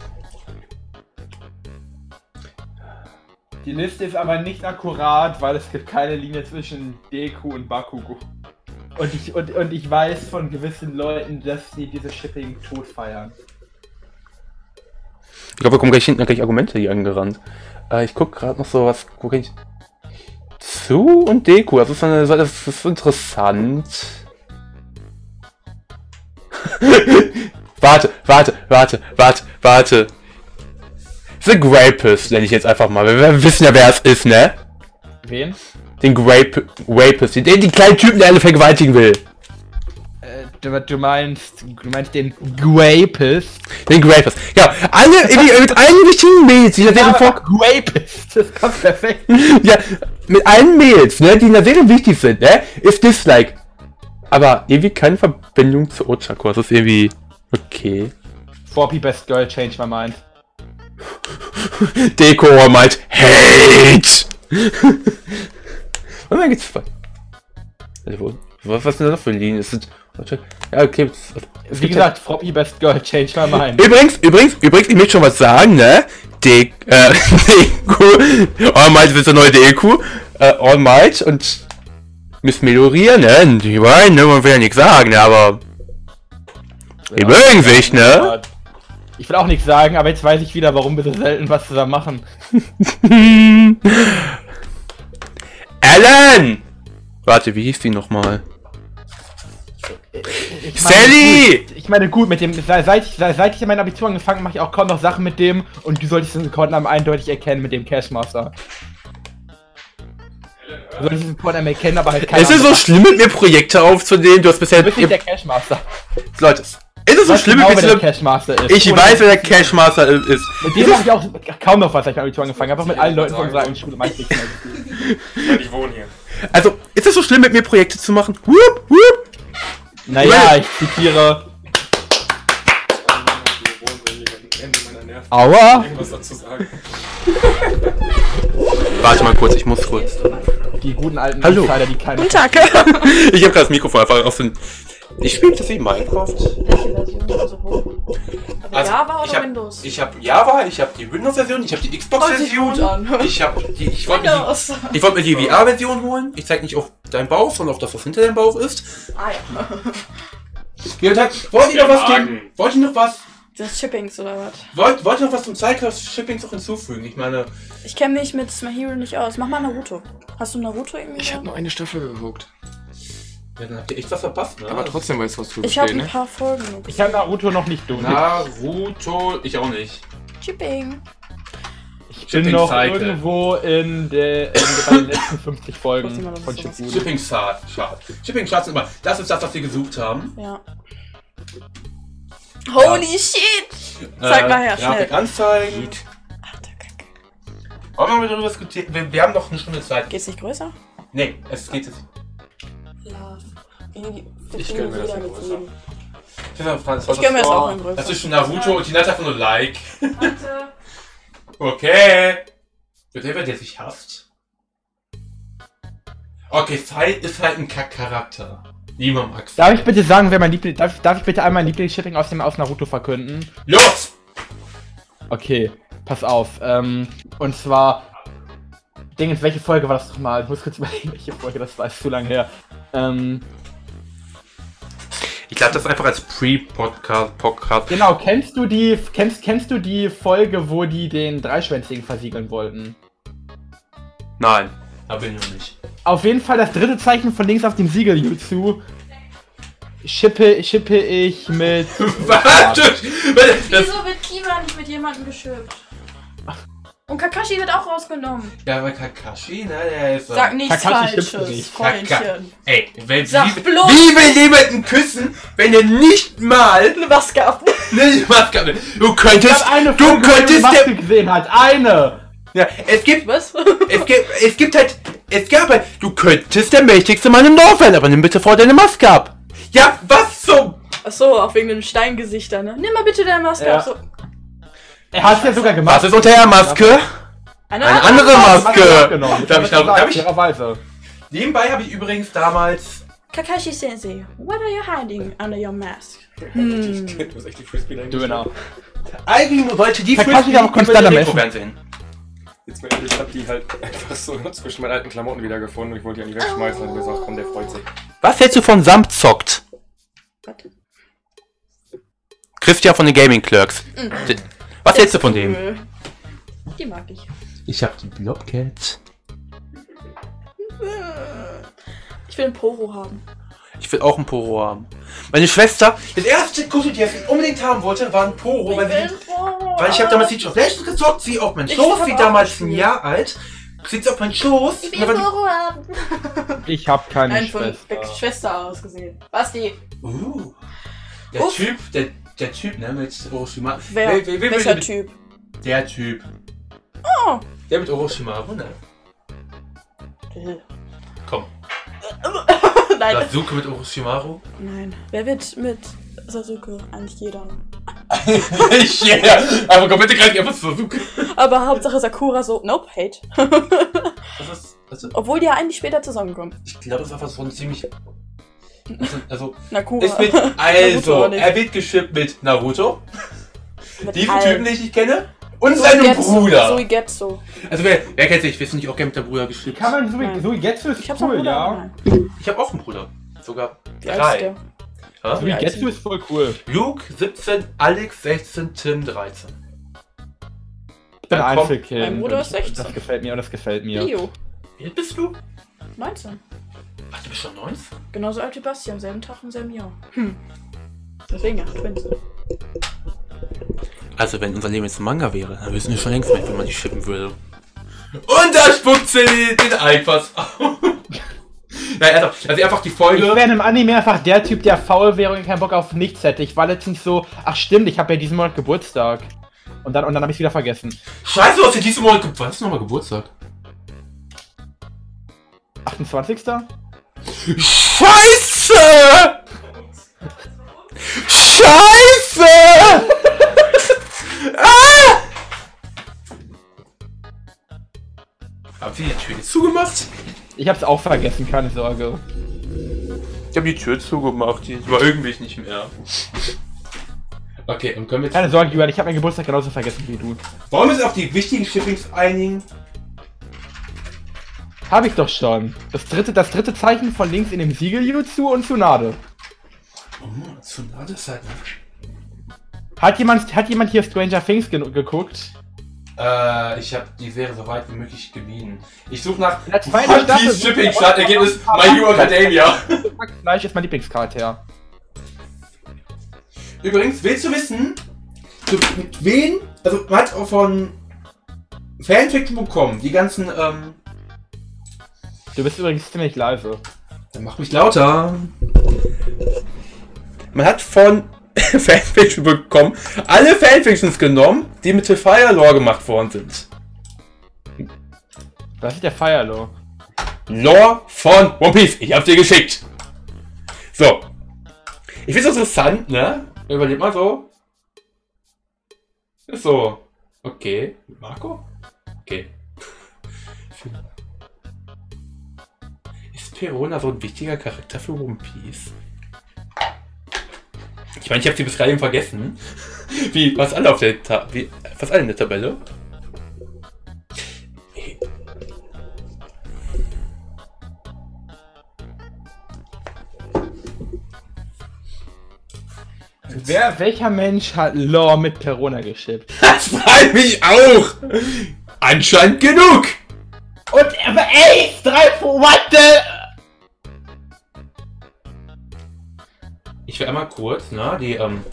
Die Liste ist aber nicht akkurat, weil es gibt keine Linie zwischen Deku und Bakugo. Und ich, und, und ich weiß von gewissen Leuten, dass sie diese Shipping tot feiern. Ich glaube, wir kommen gleich hinten gleich Argumente hier angerannt. Äh, ich guck gerade noch so was. Guck ich. Zu und Deku. Das ist, eine, das ist interessant. warte, warte, warte, warte, warte. The Grapist nenne ich jetzt einfach mal. Wir, wissen ja, wer es ist, ne? Wen? Den Grape, Rapist. Den, den kleinen Typen, der alle vergewaltigen will. Äh, du, du meinst, du meinst den Grapist? Den Grapist. Ja, alle, mit allen wichtigen Mails, die in der Serie vor... Grapist, das passt perfekt. Ja, mit allen Mails, ne, die in der Serie wichtig sind, ne, ist Dislike. Aber irgendwie keine Verbindung zu Ochako. Das ist irgendwie okay. 4P Best Girl, change my mind. Deko meint Hate. Und dann geht's weiter. Also, was, was sind da noch für Linien? Es sind, ja, okay. Wie gesagt, 4P Best Girl, change my mind. Übrigens, übrigens, übrigens, ich möchte schon was sagen, ne? De äh, Deku, All Might ist der neue Deku, äh, All Might und Miss Meloria, ne? Die beiden, ne? Man will ja nichts sagen, ne? Aber die mögen sich, ne? Ich will auch nichts sagen, aber jetzt weiß ich wieder, warum wir so selten was zusammen machen. Alan! Warte, wie hieß die nochmal? Ich meine, Sally! gut, Ich meine, gut, mit dem, seit ich, seit ich mein Abitur angefangen habe, mache ich auch kaum noch Sachen mit dem und du solltest den Codenamen eindeutig erkennen mit dem Cashmaster. Du solltest den Codenamen erkennen, aber halt keine Ist es so andere- schlimm, mit mir Projekte aufzunehmen? Du hast bisher... Du bist nicht der Cashmaster. Leute, ist es so schlimm, genau, wer der. Cashmaster ist. Ich weiß, wer der Cashmaster ist. Mit dem mache ich auch kaum noch was, seit ich mein Abitur angefangen habe. Einfach mit allen Leuten von unserer Schule meist nichts mehr ich wohne hier. Also, ist es so schlimm, mit mir Projekte zu machen? Whoop, whoop. Naja, ich zitiere. Ende meiner Nerven. Aua! Irgendwas dazu sagen. Warte mal kurz, ich muss kurz. Die guten alten Hallo. Insider, die keine. Guten Tag. Ich habe gerade das Mikrofon einfach aus den. Ich spiele tatsächlich Minecraft. Welche Version? Also wo? Also, Java ich oder hab, Windows? Ich habe Java, ich habe die Windows-Version, ich habe die Xbox-Version. Ich habe die. Ich wollte mir Windows. die, ich wollte mir die VR-Version holen. Ich zeige nicht auf deinen Bauch, sondern auf das, was hinter deinem Bauch ist. Ah ja. Wollt ihr noch was geben? Wollt ihr noch was? Das Chippings oder was? Wollt, wollt ihr noch was zum Shipping noch hinzufügen? Ich meine, Ich kenne mich mit My Hero nicht aus. Mach mal Naruto. Hast du Naruto irgendwie? Ich habe nur eine Staffel geguckt. Ja, dann habt ihr echt was verpasst, ne? Aber trotzdem weißt du, was du Ich habe verstehen, ein ne? paar Folgen. Ich habe Naruto noch nicht durch. Naruto, ich auch nicht. Chipping. Ich bin Shipping noch Cycle. irgendwo in der in, bei den letzten 50 Folgen mal, dass von es sowas Shippuden. Shipping Chart. Chart. Shipping Charts sind immer. Das ist das, was wir gesucht haben. Ja. Holy shit! Zeig mal her, Grafik schnell. anzeigen. Ach du Kacke. Wollen wir darüber diskutieren? Wir, wir haben noch eine Stunde Zeit. Geht's nicht größer? Nee, es geht jetzt. Love. Ich wird gönn mir das in größer. Ich gönn mir das auch in größer. Das ist schon Naruto und die Nata von nur Like. Warte. Okay. Wird der, der sich hasst? Okay, Fight ist halt ein Kack-Charakter. Lieber Max. Darf ich bitte sagen, wer mein Liebling. Darf, darf ich bitte einmal mein Lieblingsshipping aus dem aus Naruto verkünden? Los! Okay, pass auf. Ähm, und zwar. Dingens, welche Folge war das nochmal? Ich muss kurz überlegen, welche Folge das war, ist zu lange her. Ähm, Ich glaube, das ist einfach als Pre-Podcast. Podcast. genau, kennst du die. Kennst, kennst du die Folge, wo die den Dreischwänzigen versiegeln wollten? Nein, da bin ich noch nicht. Auf jeden Fall das dritte Zeichen von links auf dem Siegel Jutsu. Schippe, schippe ich mit. Was? Das, Wieso wird Kiba nicht mit jemandem geschippt? Und Kakashi wird auch rausgenommen. ja, aber Kakashi, ne, der ist. Sag nichts Kakashi Falsches, nicht. Freundchen. Ey, wenn, Sag wie, bloß- wie will jemanden küssen, wenn er nicht mal Eine Maske ab. ne, Maske hat? Du könntest, eine du Folge, könntest Maske der, gesehen hat. Eine! ja, es gibt, Was? es gibt, es gibt halt, es gab halt, du könntest der mächtigste Mann im Dorf werden, aber nimm bitte vor deine Maske ab. Ja, was zum, Achso, auch wegen den Steingesichtern, ne? Nimm mal bitte deine Maske Ja. ab. So. Er hat ja sogar gemacht. was ist unter der Maske? Eine, Eine andere- Maske Maske. abgenommen. Darf ich, darf, darf ich, Fairerweise. nebenbei habe ich übrigens damals, Kakashi Sensei, what are you hiding under your mask? Hm. Du hast echt die Frisbee Döner. eigentlich sollte die Kakashi Frisbee aber konstant am im Essen. Fernsehen. Jetzt mal ehrlich, ich hab die halt einfach so zwischen meinen alten Klamotten wieder gefunden und ich wollte die an die wegschmeißen und hab gesagt, komm, der freut sich. Was hältst du von Samt zockt? Christian von den Gaming Clerks. Was hältst du von dem? Cool. Die mag ich. Ich hab die Blobcat. Ich will einen Poro haben. Ich will auch ein Poro haben. Meine Schwester, das erste Kuscheltier, das ich unbedingt haben wollte, war ein Poro, weil, ich will sie, einen Poro. weil ich habe damals of Legends gezockt, sie auf meinen Schoß, sie damals ein. Jahr alt, sitzt auf meinen Schoß. Ich will einen Poro haben. Ich hab keine Nein, von Schwester. der Schwester ausgesehen. Basti, die, uh, der Uff. Typ, der, der Typ, ne, mit Orochimaru. wer? Wer- wer- wer- welcher wer- Typ? Der Typ. Oh. Der mit Orochimaru, ne? Komm, Nein. Sasuke mit Orochimaru. Nein. Wer wird mit Sasuke? Eigentlich jeder. ich, yeah. Aber komm bitte gleich einfach zu Sasuke. Aber Hauptsache Sakura so, nope, hate. Das ist, also, Obwohl die ja eigentlich später zusammenkommen. ich glaube, das ist einfach so ein ziemlich... Also, also Naruto also, nicht. er wird geschippt mit Naruto, Mit diesen allen. Typen, den ich nicht kenne, und So seinem Getsu, Bruder. Suigetsu. Also, wer, wer kennt sich? Wir sind nicht auch gerne mit der Bruder geschippt. Kann man so, Nein. so Getsu ist Ich cool, ja. Ich habe auch einen Bruder. Sogar Wie drei. der? Ja? So Wie alt Getsu sind- ist voll cool. Luke 17, Alex 16, Tim 13. Ich bin. Einzelkind. Mein Bruder ist 16. Das gefällt mir und das gefällt mir. Bio. Wie alt bist du? 19. Ach, du bist schon 19? Genauso alt wie Basti, am selben Tag, im selben Jahr. Hm. Deswegen ja, Twins. Also, wenn unser Leben jetzt ein Manga wäre, dann wüssten wir schon längst wenn man die shippen würde. Und da spuckt sie den Eipass auf. Nein, also, also einfach die Ich Folge. wäre im Anime einfach der Typ, der faul wäre und keinen Bock auf nichts hätte. Ich war letztens so, ach stimmt, ich habe ja diesen Monat Geburtstag. Und dann, und dann habe ich wieder vergessen. Scheiße, du hast ja diesen Monat. Ge Wann ist nochmal Geburtstag? 28. Scheiße! Scheiße! ah! Haben Sie die Tür jetzt zugemacht? Ich hab's auch vergessen, keine Sorge. Ich habe die Tür zugemacht, die war irgendwie nicht mehr. Okay, und können wir jetzt. Keine Sorge, Julian, ich habe meinen Geburtstag genauso vergessen wie du. Wollen wir uns auf die wichtigen Shippings einigen? Habe ich doch schon. Das dritte, das dritte Zeichen von links in dem Siegel Jutsu und Tsunade. Oh, Tsunade ist halt. Hat jemand, hat jemand hier Stranger Things ge geguckt? Äh, ich habe die Serie so weit wie möglich gemieden. Ich suche nach der zweiten One Staffel- Piece Shipping Startergebnis My Hero Academia. Fleisch ist mein Lieblingscharakter. Übrigens, willst du wissen, mit wen, also man hat auch von Fanfiction.com die ganzen, ähm, Du bist übrigens ziemlich leise. dann mach mich lauter. Man hat von Fanfiction.com alle Fanfictions genommen, die mit Fire Lore gemacht worden sind. Was ist der Firelaw? Lore von One Piece. Ich hab's dir geschickt. So. Ich find's interessant, ne? Überleg mal so. Ist so. Okay. Marco? Okay. Ist Perona so ein wichtiger Charakter für One Piece? Ich meine, ich habe sie bis gerade eben vergessen. Wie fast alle auf der Ta wie fast alle in der Tabelle. Wer, welcher Mensch hat Law mit Perona geschippt? Das freut mich auch! Anscheinend genug! Und aber Ace 3 What the? Ich will einmal kurz, ne, die, ähm,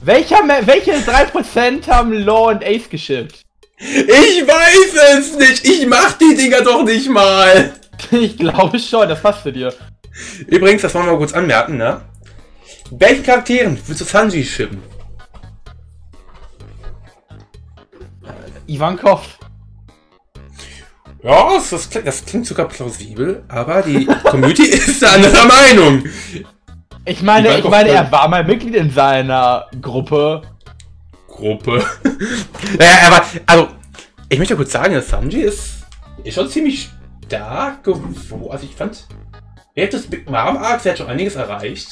Welcher, welche 3% haben Law und Ace geschippt? Ich weiß es nicht! Ich mach die Dinger doch nicht mal! Ich glaube schon, das passt zu dir. Übrigens, das wollen wir mal kurz anmerken, ne? Welchen Charakteren willst du Sanji schippen? Ivankov. Ja, das, klingt, das klingt sogar plausibel, aber die Community ist da anderer Meinung. Ich meine, ich meine, er war mal Mitglied in seiner Gruppe. Gruppe. naja, aber, also, ich möchte kurz sagen, dass Sanji ist, ist schon ziemlich stark geworden. Also, ich fand, während des Big Mom Arcs, er hat schon einiges erreicht.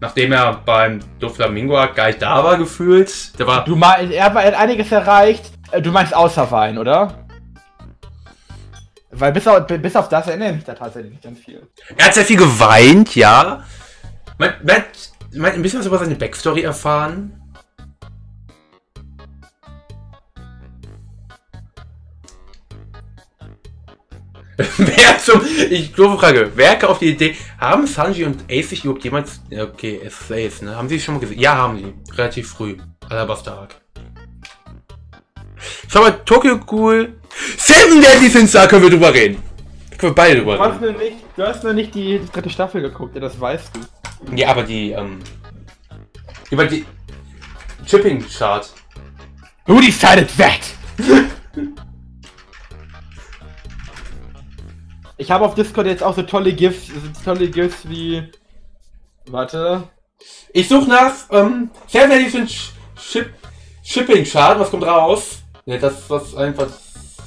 Nachdem er beim Doflamingo Arc gar nicht da war, gefühlt. Der war, Du meinst, er hat einiges erreicht. Äh, Du meinst außer Wein, oder? Weil bis auf, bis auf das erinnere ich mich da tatsächlich nicht ganz viel. er hat sehr viel geweint, ja. Man, man, hat- man ein bisschen was über seine Backstory erfahren. Wer zum. Ich doofe Frage. Wer auf die Idee, haben Sanji und Ace sich überhaupt jemals. Okay, es ist Ace, ne? Haben sie schon mal gesehen? Ja, haben sie. Relativ früh. Alabaster Arc. Schau mal, Tokyo Ghoul. Seven Deadly Sins, da können wir drüber reden. Da können wir beide drüber Du reden. hast, nur nicht, du hast nur nicht die dritte Staffel geguckt, ja, das weißt du. Ja, aber die, ähm. Über die. Chipping Chart. Who decided that? ich habe auf Discord jetzt auch so tolle GIFs, so tolle GIFs wie. Warte. Ich suche nach, ähm, Seven Deadly Sins Chip, Shipping Chart. Was kommt raus? Ja, das, was einfach.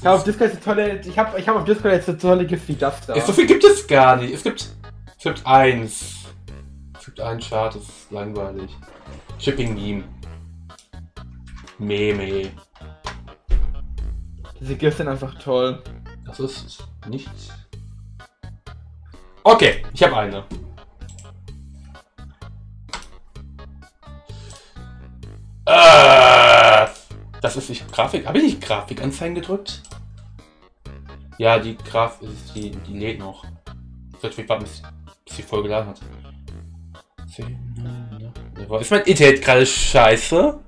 Ich habe auf Discord jetzt so tolle. Ich habe ich hab auf Discord jetzt so tolle GIFs wie das da. So viel gibt es gar nicht. Es gibt. Es gibt eins. Es gibt einen Chart, das ist langweilig. Shipping Meme. Meme. Diese GIFs sind einfach toll. Das ist nicht. Okay, ich habe eine. Äh, das ist nicht Grafik. Habe ich nicht Grafikanzeigen gedrückt? Ja, die Graf ist die, die lädt noch. Wird mich warten, bis, bis die voll geladen hat. Ist mein Internet gerade scheiße?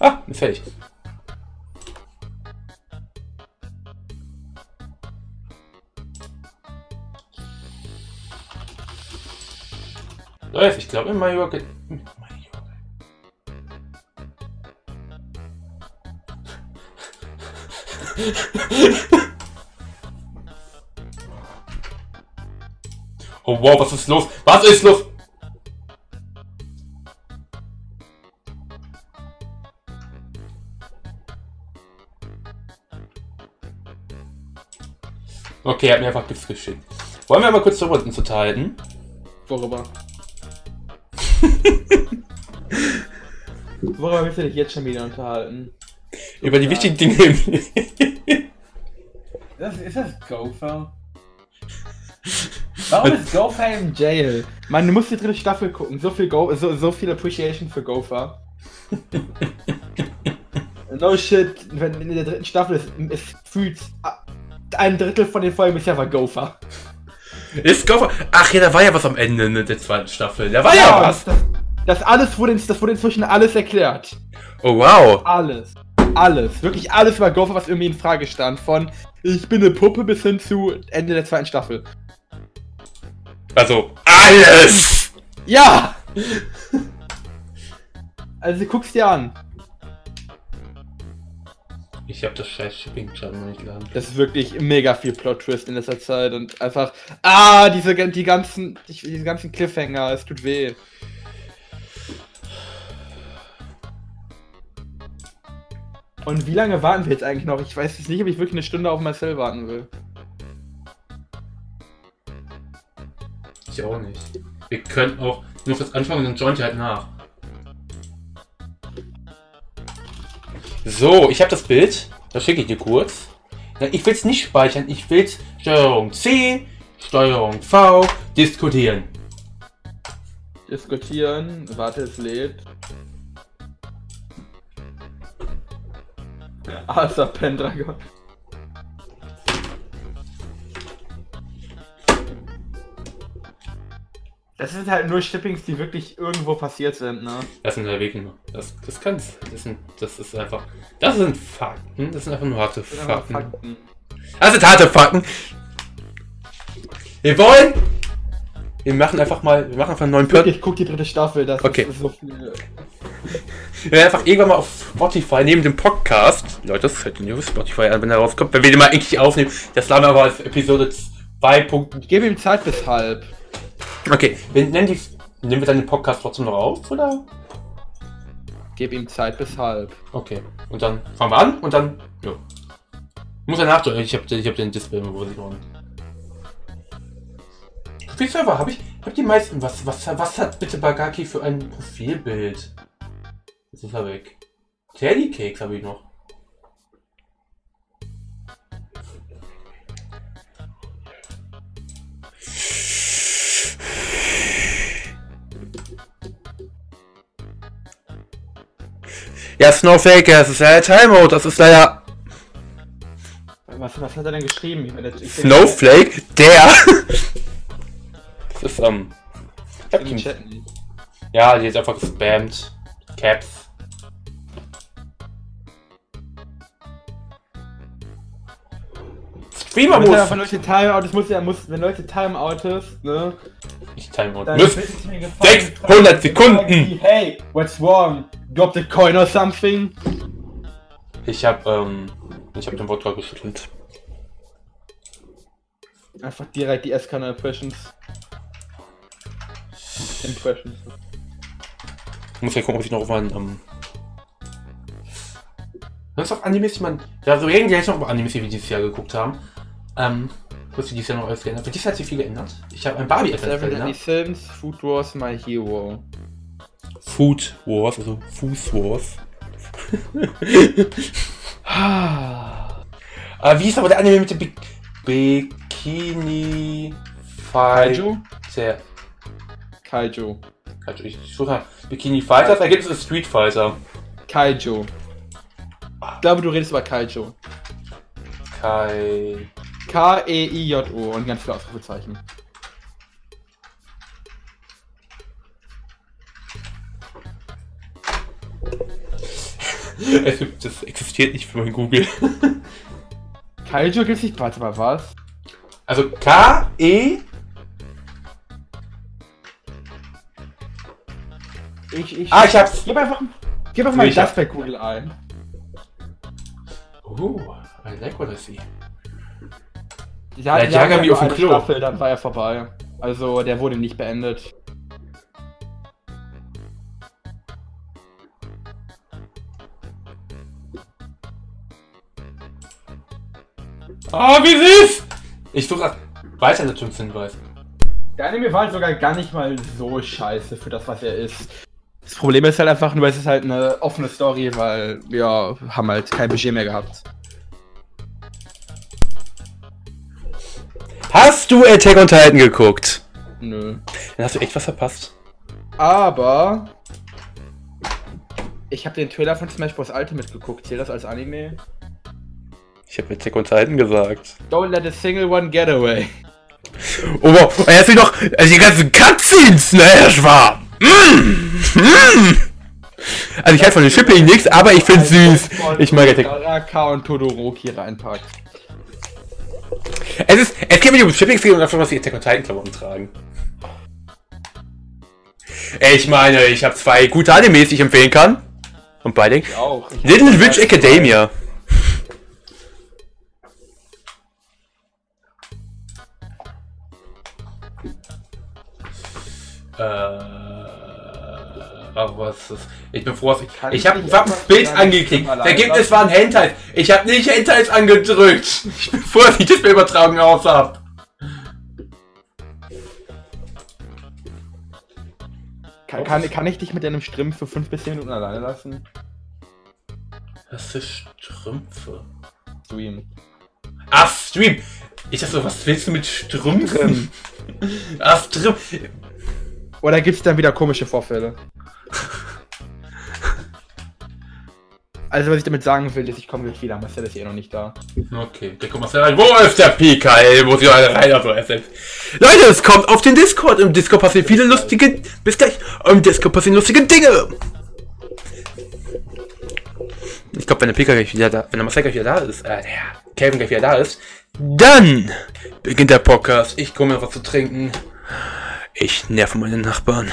Ah, ist fertig. Läuft, ich glaube in Mallorca. Oh wow, was ist los? Was ist los? Okay, er hat mir einfach Gift geschickt. Wollen wir mal kurz darüber unterhalten? Worüber? Worüber willst du dich jetzt schon wieder unterhalten? Über die wichtigen Dinge im Leben. Das, ist das Gopher? Warum ist Gopher im Jail? Man, du musst die dritte Staffel gucken. So viel, Go so, so viel Appreciation für Gopher. no shit, wenn in der dritten Staffel ist, es fühlt ein Drittel von den Folgen bisher war Gopher. Ist Gopher. Ach ja, da war ja was am Ende ne, der zweiten Staffel. Da war ja, was. Das, das alles wurde, das wurde inzwischen alles erklärt. Oh wow. Alles. Alles. Wirklich alles war Gopher, was irgendwie in Frage stand. Von ich bin eine Puppe bis hin zu Ende der zweiten Staffel. Also, alles! Ja! Also guck's dir an. Ich hab das scheiß shipping chart noch nicht geladen. Das ist wirklich mega viel Plot-Twist in letzter Zeit und einfach. Ah, diese, die ganzen, die, diese ganzen Cliffhanger, es tut weh. Und wie lange warten wir jetzt eigentlich noch? Ich weiß jetzt nicht, ob ich wirklich eine Stunde auf Marcel warten will. Ich auch nicht. Wir können auch nur fürs Anfangen und joint halt nach. So, ich habe das Bild. Das schicke ich dir kurz. Ich will es nicht speichern. Ich will Steuerung C, Steuerung V, diskutieren. Diskutieren, warte, es lädt. Arthur Pendragon. Das sind halt nur Shippings, die wirklich irgendwo passiert sind, ne? Das sind Erwägungen. Das, das kann's. Das, sind, das ist einfach. Das sind Fakten. Das sind einfach nur harte Fakten. Fakten. Das sind harte Fakten. Wir wollen. Wir machen einfach mal. Wir machen einfach einen neuen Pod. Wirklich, guck die dritte Staffel, das Okay. ist so viel. Wir werden einfach irgendwann mal auf Spotify neben dem Podcast. Leute, das hört ihr auf Spotify an, wenn er rauskommt. Wenn wir den mal eigentlich aufnehmen. Das laden wir aber als Episode 2. Ich gebe ihm Zeit bis halb. Okay, wir nennen die. Nehmen wir dann den Podcast trotzdem noch auf, oder? Gib ihm Zeit bis halb. Okay. Und dann fangen wir an und dann. Ja. Muss er nachdrücken. Ich habe ich hab den Display immer übersehen. Wie viel Server habe ich? Habe die meisten. Was, was, was hat bitte Bagaki für ein Profilbild? Jetzt ist er weg. Teddy Cakes habe ich noch. Ja, Snowflake, das ist ja Timeout, das ist leider Was, was hat er denn geschrieben? Ich meine, ich- Snowflake, der. Ist, ähm. Chat nicht. ja, die ist einfach gespammt. Caps. Streamer Wenn Leute muss. Timeout, das muss ja, muss, wenn Leute Timeout ist, ne? Ich Timeout. Muss. gefallen, 600 Fragen Sekunden. Hey, what's wrong? Drop the coin or something? Ich hab, ähm. Ich hab den Wodka geschüttelt. Einfach direkt die S-Kanal Impressions. Ich muss ja gucken, ob ich noch auf einen, ähm. Sonst noch Animes, die man. Ja, so reden gleich noch über Animes, die wir dieses Jahr geguckt haben. Ähm. Was wir dieses Jahr noch alles geändert Für dieses Jahr hat sich viel geändert. Ich habe ein barbie Deadly geändert. Sins, Food Wars, My Hero. Food Wars, also Fuß Wars. Aber wie ist aber der Anime mit dem Bi Bikini Kaiju? Fighter? Kaiju. Kaiju, ich suche Bikini Fighter, da gibt es Street Fighter. Kaiju. Ich glaube, du redest über Kaiju. Kai. K-E-I-J-O und ganz viele Ausrufezeichen. Es gibt- Das existiert nicht für mein Google. Kaiju gibt's nicht. Warte mal, was? Also K, Ich, ich, Ah, ich hab's. Gib einfach, gib einfach mal bei Google ein. Oh, I like what I see. Die Ja, hatten die jagen ja mich nur auf dem Klo. Staffel, dann war er vorbei. Also, der wurde nicht beendet. Ah, wie süß! Ich suche weiter Hinweis. Der Anime war halt sogar gar nicht mal so scheiße für das, was er ist. Das Problem ist halt einfach nur, es ist halt eine offene Story, weil wir haben halt kein Budget mehr gehabt. Hast du Attack on Titan geguckt? Nö. Dann hast du echt was verpasst. Aber ich habe den Trailer von Smash Bros. Ultimate geguckt. Zählt das als Anime? Ich habe Attack on Titan gesagt. Don't let a single one get away. Oh, wow. Und jetzt sind noch die ganzen Cutscenes, ne, Herr Schwarm. Mm. Mm. Also ich halte von den Shipping nichts, aber ich find's süß. Ich mag Attack. Araka und Todoroki reinpackt. Es ist, es geht mir nicht um Shipping, es geht um einfach, was die Attack on Titan Klamotten tragen. Ich meine, ich habe zwei gute Animes, die ich empfehlen kann. Und beide. Ich auch. Ich Little Witch Academia. Äh, aber was ist das? Ich bin froh, dass ich. Kann Ich habe hab ein Bild angeklickt. Allein Ergebnis lassen? waren Hentais. Ich habe nicht Hentais angedrückt. Ich bin froh, dass ich das Übertragung aus hab. Kann, kann, kann ich dich mit deinem für 5 bis 10 Minuten alleine lassen? Das ist Strümpfe. Stream. Ach, Stream. Ich dachte so, was willst du mit Strümpfen? Ach, Strümpfe. Oder gibt's dann wieder komische Vorfälle? Also was ich damit sagen will, ist, ich komme gleich wieder. Marcel ist eh noch nicht da. Okay, der kommt mal rein. Wo ist der PKL? Muss ich alle rein, also SF. Leute, es kommt auf den Discord. Im Discord passieren viele lustige. Bis gleich. Im Discord passieren lustige Dinge. Ich glaube, wenn der PK gleich wieder da, wenn der Marcel gleich wieder da ist, äh, der Kevin gleich wieder da ist, dann beginnt der Podcast. Ich komme mir was zu trinken. Ich nerve meine Nachbarn.